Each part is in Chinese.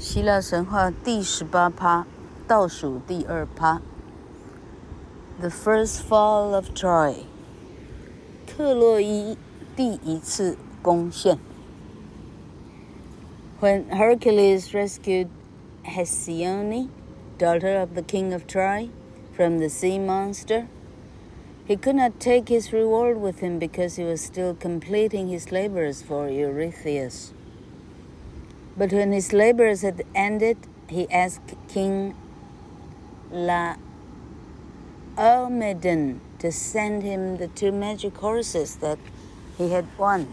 希腊神话第十八趴，倒数第二趴。The first fall of Troy，特洛伊第一次攻陷。When Hercules rescued Hesione, daughter of the king of Troy, from the sea monster, he could not take his reward with him because he was still completing his labors for Eurystheus. But when his labors had ended, he asked King Laomedon to send him the two magic horses that he had won.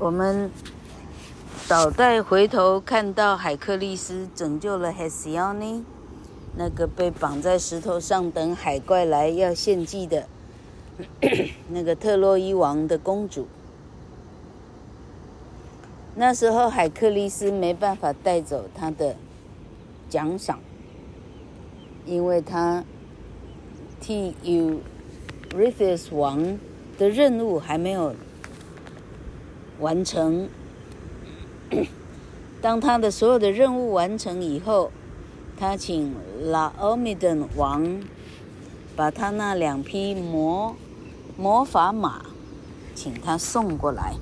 我们倒带回头看到海克力斯拯救了 Hesione，那个被绑在石头上等海怪来要献祭的那个特洛伊王的公主。 那时候海克力斯没办法带走他的奖赏，因为他替 Eurythmus 王的任务还没有完成。当他的所有的任务完成以后，他请拉欧米登王把他那两匹魔魔法马，请他送过来。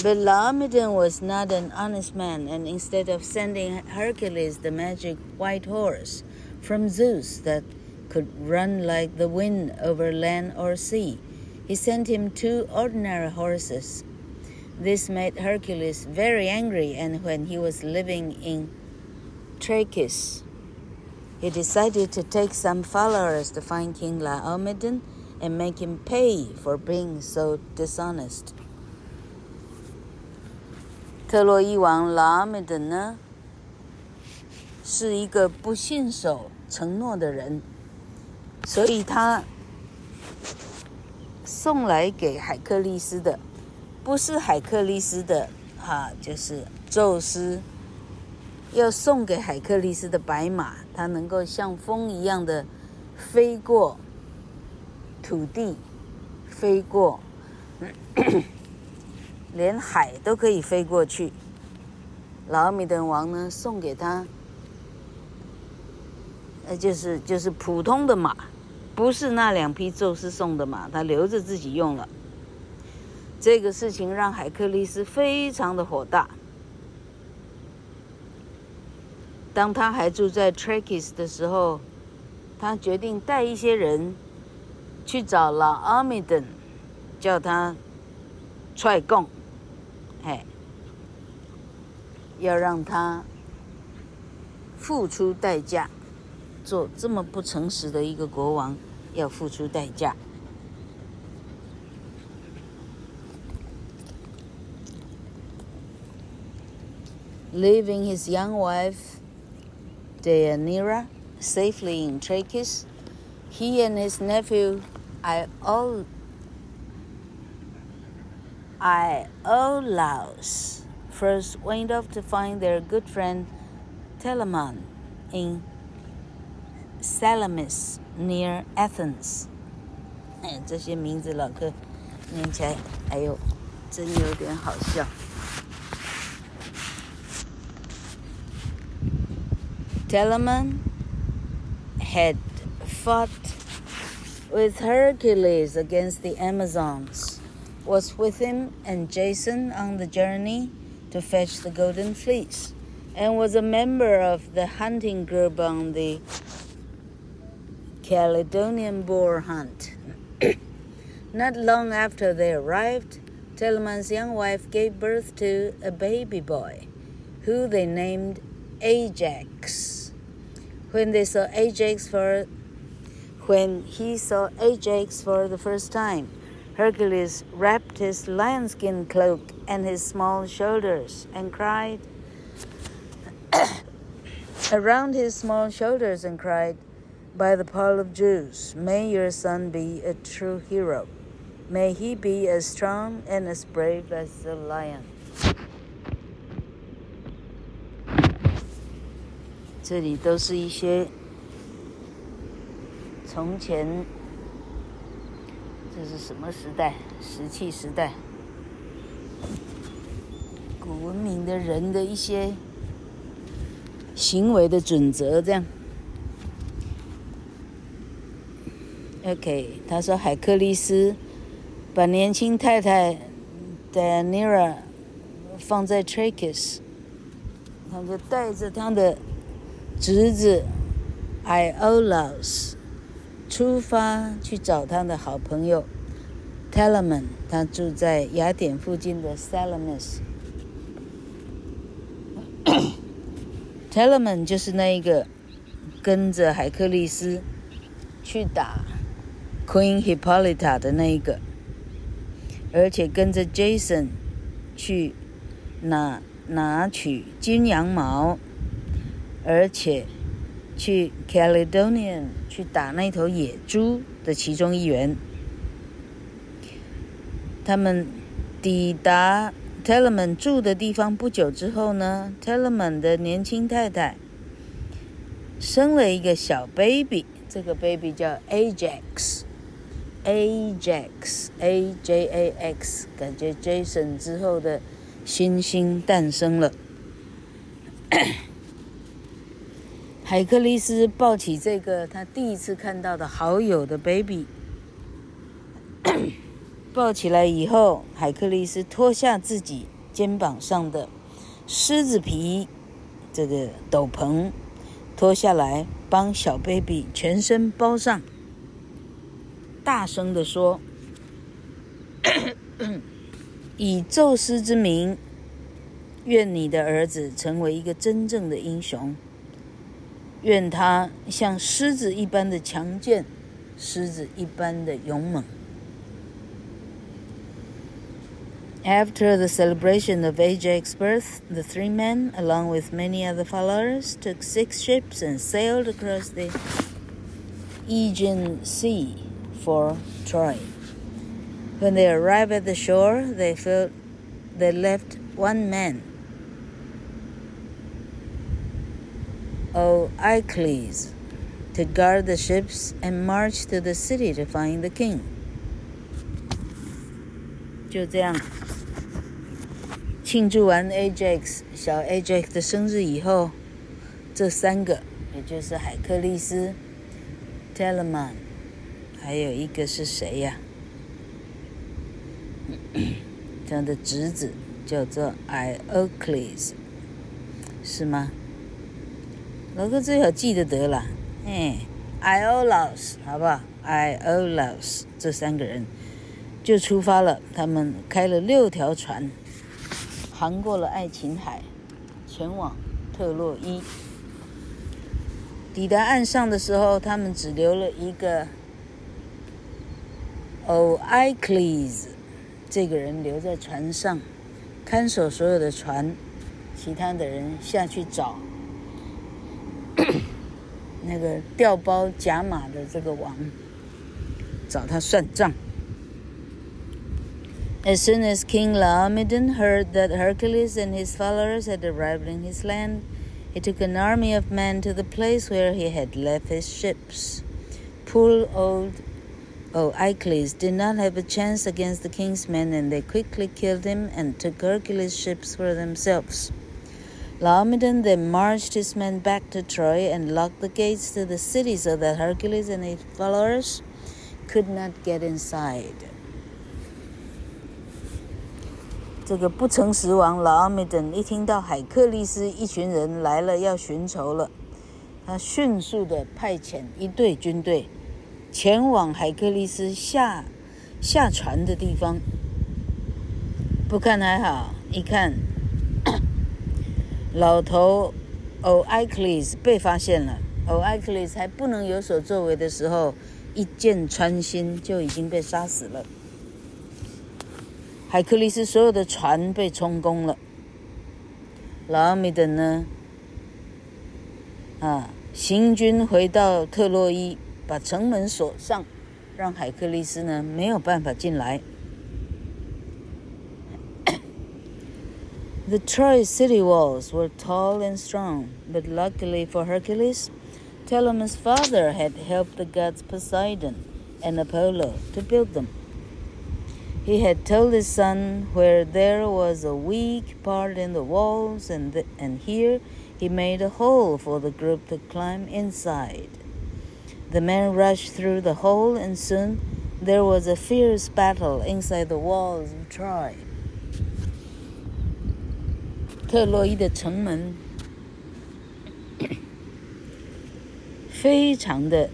But Laomedon was not an honest man, and instead of sending Hercules the magic white horse from Zeus that could run like the wind over land or sea, he sent him two ordinary horses. This made Hercules very angry, and when he was living in Trachis, he decided to take some followers to find King Laomedon and make him pay for being so dishonest. 特洛伊王拉美德呢，是一个不信守承诺的人，所以他送来给海克力斯的，不是海克力斯的哈，就是宙斯要送给海克力斯的白马，它能够像风一样的飞过土地，飞过。连海都可以飞过去。老阿米登王呢，送给他，呃，就是就是普通的马，不是那两匹宙斯送的马，他留着自己用了。这个事情让海克力斯非常的火大。当他还住在 Trachis 的时候，他决定带一些人去找老阿米登，叫他踹供。要让他付出代价，做这么不诚实的一个国王，要付出代价。Leaving his young wife Deianira safely in Trachis, he and his nephew Iolaus Iolaus first went off to find their good friend Telamon in Salamis near Athens。哎，这些名字老哥念起来，哎呦，真有点好笑。Telamon had fought with Hercules against the Amazons was with him and Jason on the journey to fetch the golden fleece, and was a member of the hunting group on the Caledonian boar hunt. Not long after they arrived, Telamon's young wife gave birth to a baby boy, who they named Ajax. When they saw Ajax for when he saw Ajax for the first time, Hercules wrapped his lionskin cloak and his small shoulders and cried around his small shoulders and cried, By the power of Zeus, may your son be a true hero. May he be as strong and as brave as a lion. 这里都是一些从前。 这是什么时代？石器时代。古文明的人的一些行为的准则，这样。OK，他说海克利斯把年轻太太 Diana 放在 Trachis，他就带着他的侄子 Iolaus 出发去找他的好朋友 Telamon，他住在雅典附近的 Salamis。Telamon 就是那一个跟着海克力斯去打。Queen Hippolyta 的那一个，而且跟着 Jason 去拿拿取金羊毛，而且去 Caledonian 去打那头野猪的其中一员。他们抵达 Telamon 住的地方不久之后呢，Telamon 的年轻太太生了一个小 baby，这个 baby 叫 Ajax。Ajax，A J A X，感觉 Jason 之后的星星诞生了。海克力斯抱起这个他第一次看到的好友的 baby，抱起来以后，海克力斯脱下自己肩膀上的狮子皮这个斗篷，脱下来帮小 baby 全身包上。大声地说：“ 以宙斯之名，愿你的儿子成为一个真正的英雄。愿他像狮子一般的强健，狮子一般的勇猛。” After the celebration of Ajax's birth, the three men, along with many other followers, took six ships and sailed across the Aegean Sea. For Troy. When they arrived at the shore, they felt they left one man, Oicles, to guard the ships and march to the city to find the king. 就这样，庆祝完 Ajax 小 Ajax 的生日以后，这三个，也就是海克利斯、Telamon。还有一个是谁呀？他的侄子叫做 Iocles，是吗？老哥最好记得得了，哎，Iolaus，好不好？Iolaus 这三个人就出发了，他们开了六条船，航过了爱琴海，前往特洛伊。抵达岸上的时候，他们只留了一个。Oicles 这个人留在船上，看守所有的船，其他的人下去找那个调包甲马的这个王，找他算账。As soon as King Laomedon heard that Hercules and his followers had arrived in his land, he took an army of men to the place where he had left his ships. Poor old Oicles did not have a chance against the king's men, and they quickly killed him and took Hercules' ships for themselves. Laomedon then marched his men back to Troy and locked the gates to the city so that Hercules and his followers could not get inside. 这个不诚实王 Laomedon 一听到海克力斯一群人来了要寻仇了，他迅速的派遣一队军队。前往海克力斯下下船的地方，不看还好，一看，老头 Oicles 被发现了。Oicles 还不能有所作为的时候，一箭穿心就已经被杀死了。海克利斯所有的船被充公了。老米的呢？啊，行军回到特洛伊。把城门锁上，让海克利斯呢没有办法进来。The Troy city walls were tall and strong, but luckily for Hercules, Telamon's father had helped the gods Poseidon and Apollo to build them. He had told his son where there was a weak part in the walls, and, and here he made a hole for the group to climb inside. The men rushed through the hole, and soon there was a fierce battle inside the walls of Troy. 特洛伊的城门 非常的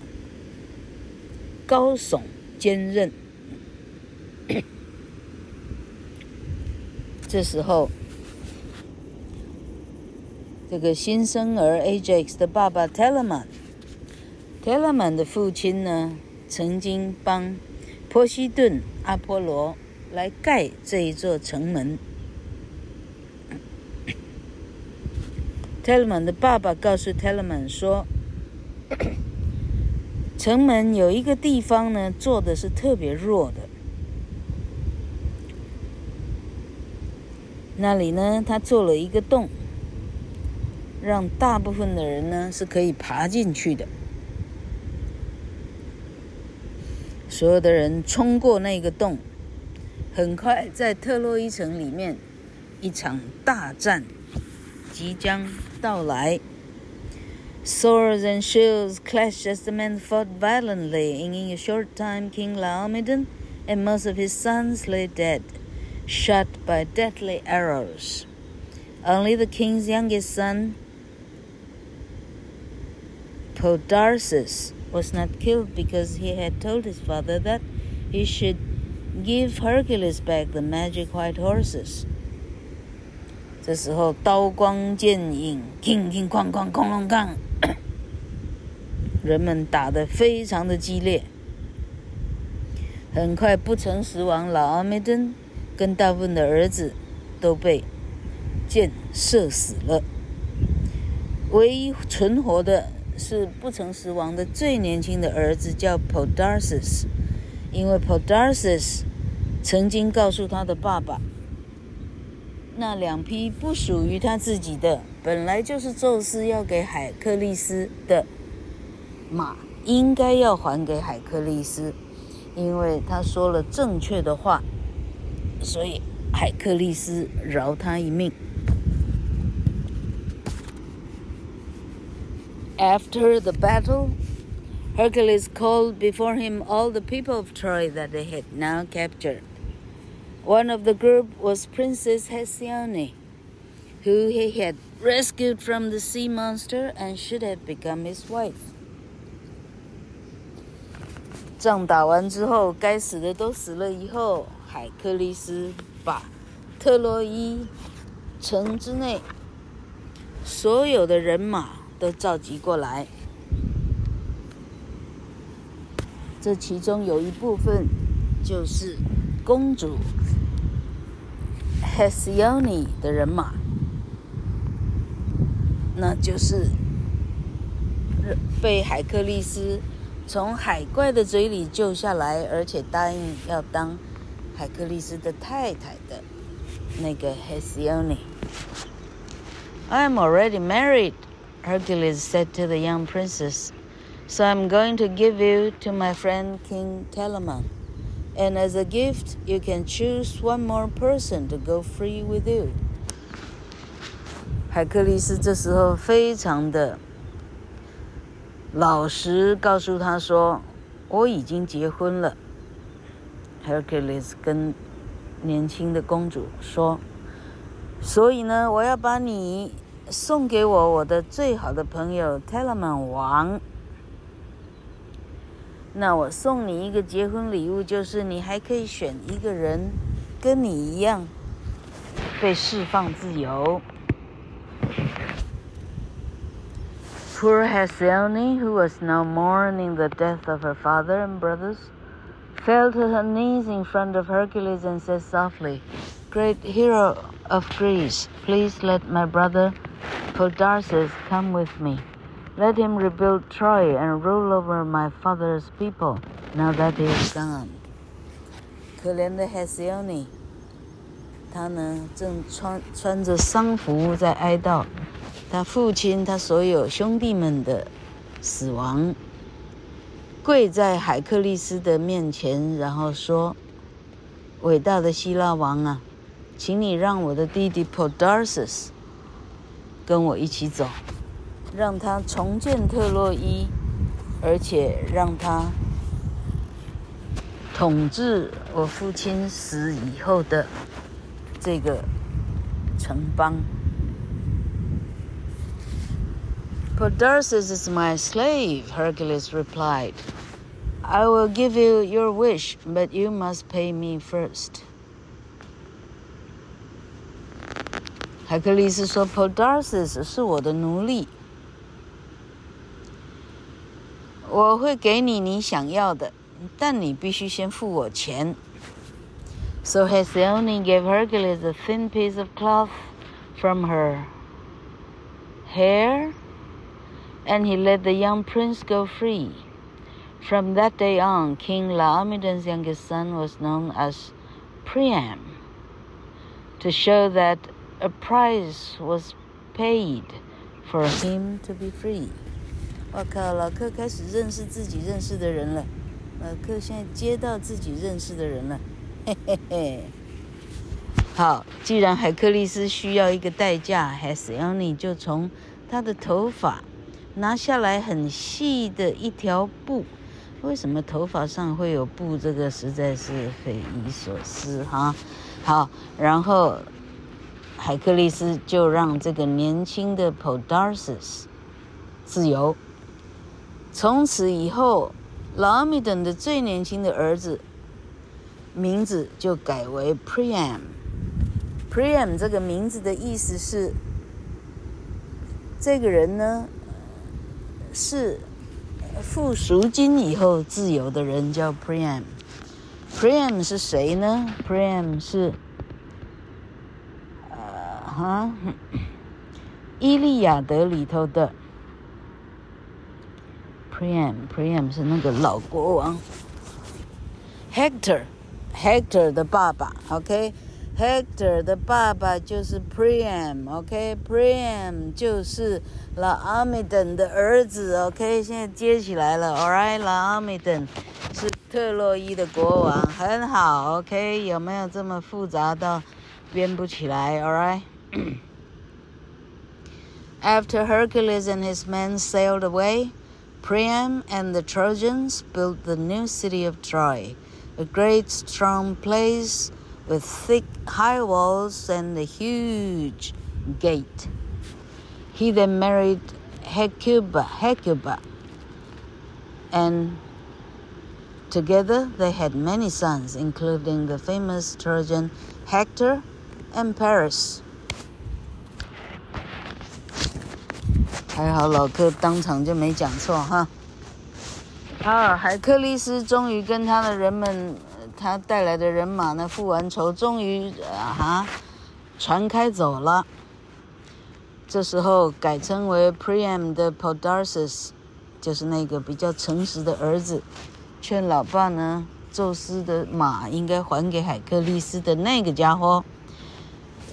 高耸坚韧。这时候，这个新生儿 Ajax 的爸爸 Telamon，Telamon 的父亲呢，曾经帮波西顿、阿波罗来盖这一座城门。Telamon 的爸爸告诉 Telamon 说，城门有一个地方呢，做的是特别弱的。那里呢，他做了一个洞，让大部分的人呢是可以爬进去的。所有的人冲过那个洞，很快在特洛伊城里面，一场大战即将到来。Swords and shields clashed as the men fought violently, and in a short time King Laomedon and most of his sons lay dead. shot by deadly arrows. Only the king's youngest son, Podarces, was not killed because he had told his father that he should give Hercules back the magic white horses. 这时候刀光剑影，乒乒哐哐，哐隆哐，人们打得非常的激烈。很快，不曾死亡老阿梅登。跟大部分的儿子都被箭射死了，唯一存活的是不曾死亡的最年轻的儿子，叫 Podarces，因为 Podarces 曾经告诉他的爸爸，那两匹不属于他自己的，本来就是宙斯要给海克力斯的马，应该要还给海克力斯，因为他说了正确的话。所以，海克力斯饶他一命。After the battle, Hercules called before him all the people of Troy that they had now captured. One of the group was Princess Hesione, who he had rescued from the sea monster and should have become his wife. 仗打完之后，该死的都死了以后。海克力斯把特洛伊城之内所有的人马都召集过来，这其中有一部分就是公主 Hesione 的人马，那就是被海克力斯从海怪的嘴里救下来，而且答应要当。海克力斯的太太的那个 Hesione。I am already married, Hercules said to the young princess, so I'm going to give you to my friend King Telamon. And as a gift, you can choose one more person to go free with you. 海克力斯这时候非常的老实，告诉他说：“我已经结婚了。” Hercules 跟年轻的公主说：“所以呢，我要把你送给我我的最好的朋友 Telamon 王。那我送你一个结婚礼物，就是你还可以选一个人跟你一样被释放自由。” Poor Hesione, who was now mourning the death of her father and brothers. fell to her knees in front of Hercules and said softly, Great hero of Greece, please let my brother Podarces come with me. Let him rebuild Troy and rule over my father's people now that he is gone. 可怜的 Hesione，他呢正穿穿着丧服在哀悼他父亲、他所有兄弟们的死亡。跪在海克力斯的面前，然后说：“伟大的希腊王啊，请你让我的弟弟 Podarces 跟我一起走，让他重建特洛伊，而且让他统治我父亲死以后的这个城邦。Podarces is my slave, Hercules replied. I will give you your wish, but you must pay me first. 海克力斯说：“Podarces 是我的奴隶， 我会给你你想要的，但你必须先付我钱。” So Hesione gave Hercules a thin piece of cloth from her hair, and he let the young prince go free. From that day on, King Laomedon's youngest son was known as Priam, to show that a price was paid for him to be free. 我靠，老克开始认识自己认识的人了。老克现在接到自己认识的人了，嘿嘿嘿。好，既然海克利斯需要一个代价，Hesione 就从他的头发拿下来很细的一条布。为什么头发上会有布？这个实在是匪夷所思哈。好，然后海克利斯就让这个年轻的 Podarces 自由。从此以后，拉米顿的最年轻的儿子名字就改为 Priam。Priam 这个名字的意思是，这个人呢是。付赎金以后自由的人叫 Priam。Priam 是谁呢？Priam 是，呃，哈，《伊利亚德》里头的 Priam。Priam 是那个老国王，Hector，Hector 的爸爸。OK。Hector 的爸爸就是 Priam，OK，Priam、就是拉阿米顿的儿子，OK，现在接起来了，All right，拉阿米顿是特洛伊的国王，很好，OK，有没有这么复杂到编不起来？All right。After Hercules and his men sailed away, Priam and the Trojans built the new city of Troy, a great strong place with thick high walls and a huge gate. He then married Hecuba, Hecuba, and together they had many sons, including the famous Trojan Hector and Paris. 还好老克当场就没讲错哈。啊，海克力斯终于跟他的人们。他带来的人马呢，付完仇，终于啊哈，船开走了。这时候改称为 Priam 的 Podarces，就是那个比较诚实的儿子，劝老爸呢，宙斯的马应该还给海克力斯的那个家伙，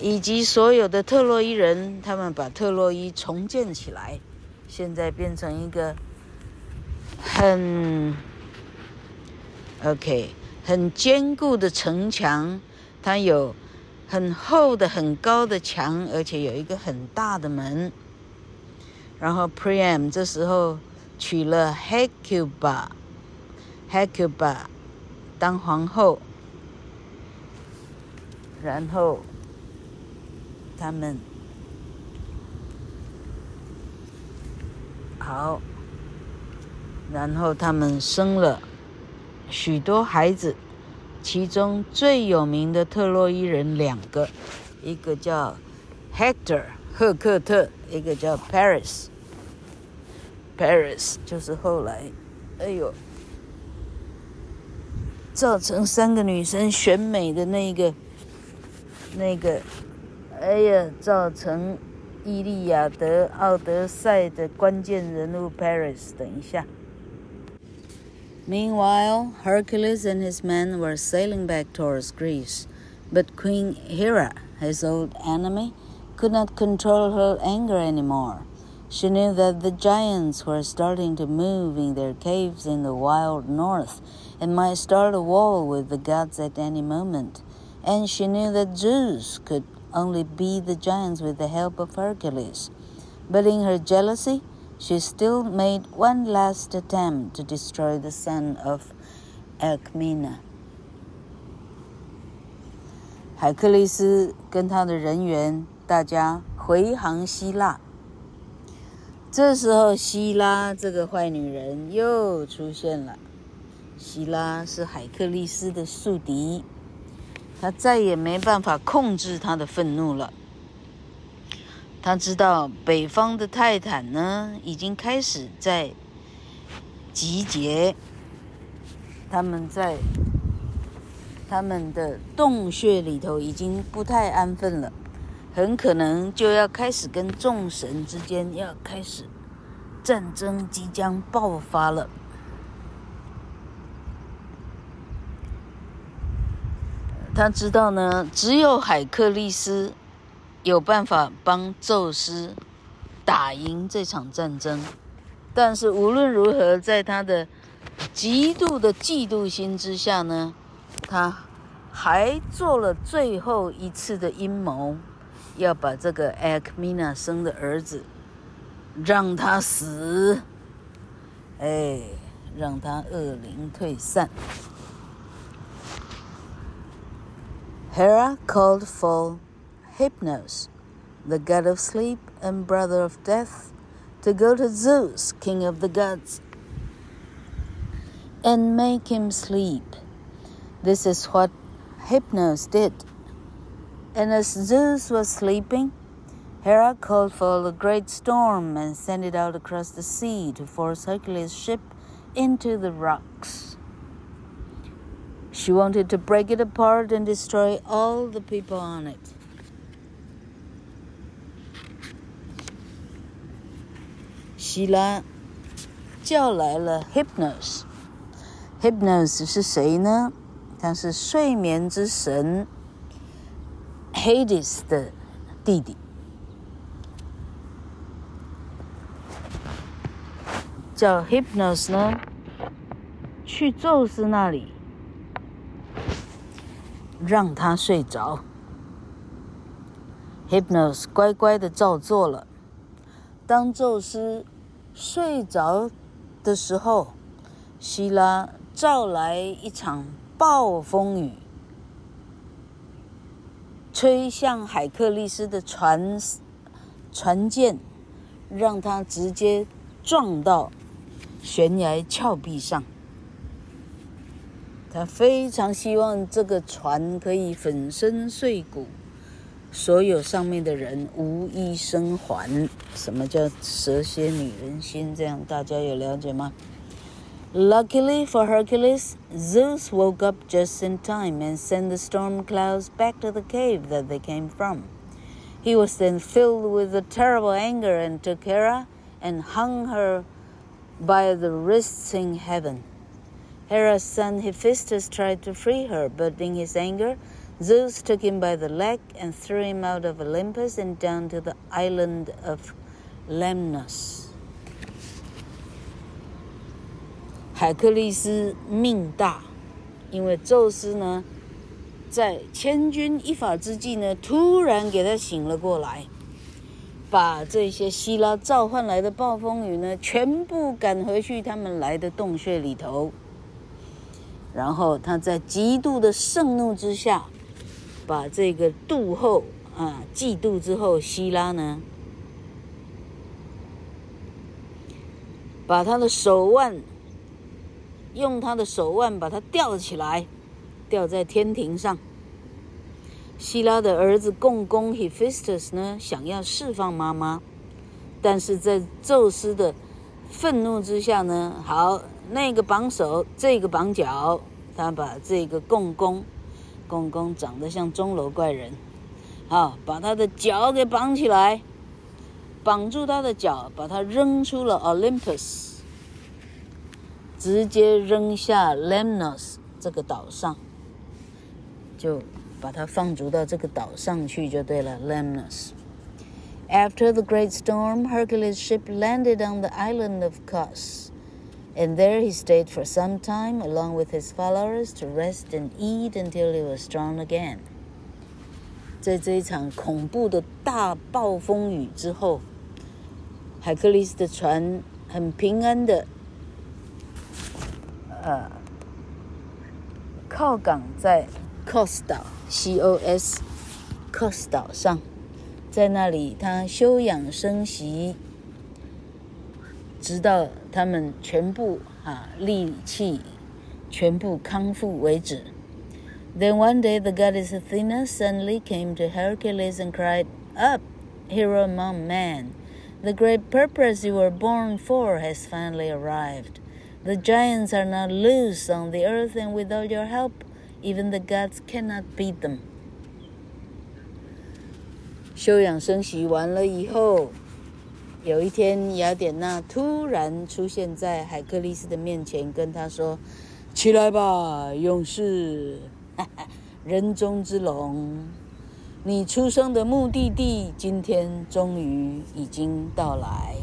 以及所有的特洛伊人，他们把特洛伊重建起来，现在变成一个很 OK。很坚固的城墙，它有很厚的、很高的墙，而且有一个很大的门。然后 Priam 这时候娶了 Hecuba，Hecuba 当皇后。然后他们好，然后他们生了。许多孩子，其中最有名的特洛伊人两个，一个叫 Hector 赫克特，一个叫 Paris。Paris 就是后来，哎呦，造成三个女生选美的那个，那个，哎呀，造成《伊利亚德》《奥德赛》的关键人物 Paris。等一下。Meanwhile, Hercules and his men were sailing back towards Greece, but Queen Hera, his old enemy, could not control her anger anymore. She knew that the giants were starting to move in their caves in the wild north and might start a war with the gods at any moment. And she knew that Zeus could only beat the giants with the help of Hercules. But in her jealousy, she still made one last attempt to destroy the son of Alcmena. 海克力斯跟他的人员，大家回航希腊。这时候，希拉这个坏女人又出现了。希拉是海克力斯的宿敌，他再也没办法控制他的愤怒了。他知道北方的泰坦呢，已经开始在集结，他们在他们的洞穴里头已经不太安分了。很可能就要开始跟众神之间要开始战争，即将爆发了。他知道呢，只有海克力斯有办法帮宙斯打赢这场战争。但是无论如何，在他的极度的嫉妒心之下呢，他还做了最后一次的阴谋。要把这个艾克米娜生的儿子让他死，哎，让他恶灵退散。Hera called for Hypnos, the god of sleep and brother of death, to go to Zeus, king of the gods, and make him sleep. This is what Hypnos did. And as Zeus was sleeping, Hera called for a great storm and sent it out across the sea to force Hercules' ship into the rocks. She wanted to break it apart and destroy all the people on it. 希拉叫来了 Hypnos。Hypnos 是谁呢？他是睡眠之神。Hades 的弟弟叫 Hypnos 呢，去宙斯那里， 让他睡着。Hypnos 乖乖的照做了。当宙斯睡着的时候，希拉召来一场暴风雨。吹向海克力斯的船船舰，让他直接撞到悬崖峭壁上。他非常希望这个船可以粉身碎骨，所有上面的人无一生还。什么叫蛇蝎女人心？这样大家有了解吗？Luckily for Hercules, Zeus woke up just in time and sent the storm clouds back to the cave that they came from. He was then filled with a terrible anger and took Hera and hung her by the wrists in heaven. Hera's son Hephaestus tried to free her, but in his anger, Zeus took him by the leg and threw him out of Olympus and down to the island of Lemnos. 海克力斯命大，因为宙斯呢，在千钧一发之际呢，突然给他醒了过来，把这些希拉召唤来的暴风雨呢，全部赶回去他们来的洞穴里头。然后他在极度的盛怒之下，把这个妒后啊，嫉妒之后，希拉呢，把他的手腕。用他的手腕把他吊起来，吊在天庭上。希拉的儿子共工 Hephaestus 呢，想要释放妈妈，但是在宙斯的愤怒之下呢，好，那个绑手，这个绑脚，他把这个共工，共工长得像钟楼怪人，好，把他的脚给绑起来，绑住他的脚，把他扔出了 Olympus。直接扔下 Lemnos 这个岛上，就把它放逐到这个岛上去就对了。Lemnos。After the great storm, Hercules' ship landed on the island of Cos. And there he stayed for some time along with his followers to rest and eat until he was strong again. 在这一场恐怖的大暴风雨之后，海克力斯的船很平安的，呃，靠港在 Cos 岛 （C-O-S），Kos 岛上。在那里，他休养生息，直到他们全部啊力气全部康复为止。Then one day the goddess Athena suddenly came to Hercules and cried, "Up, hero among men! The great purpose you were born for has finally arrived. The giants are now loose on the earth, and without your help, even the gods cannot beat them." 休养生息完了以后， 有一天，雅典娜突然出现在海克力斯的面前，跟他说：“起来吧，勇士，人中之龙，你出生的目的地今天终于已经到来。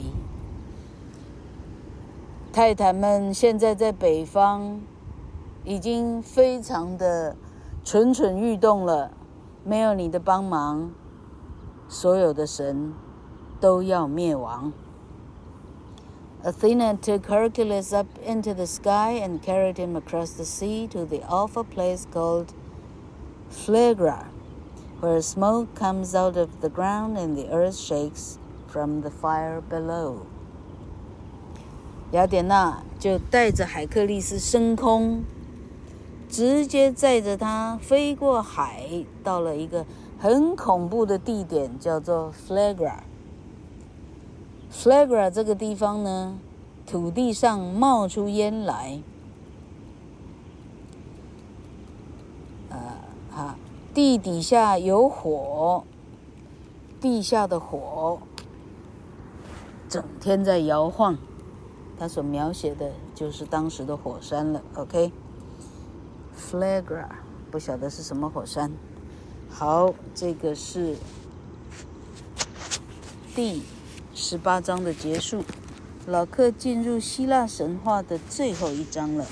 泰坦们现在在北方，已经非常的蠢蠢欲动了，没有你的帮忙。”所有的神都要灭亡。Athena took Hercules up into the sky and carried him across the sea to the awful place called Phlegra, where smoke comes out of the ground and the earth shakes from the fire below. 雅典娜就带着海克力斯升空，直接载着他飞过海，到了一个。很恐怖的地点叫做 Phlegra。 Flagra 这个地方呢，土地上冒出烟来，呃，哈，地底下有火，地下的火整天在摇晃。他所描写的就是当时的火山了。OK，Flagra 不晓得是什么火山。好，这个是第十八章的结束。老克进入希腊神话的最后一章了。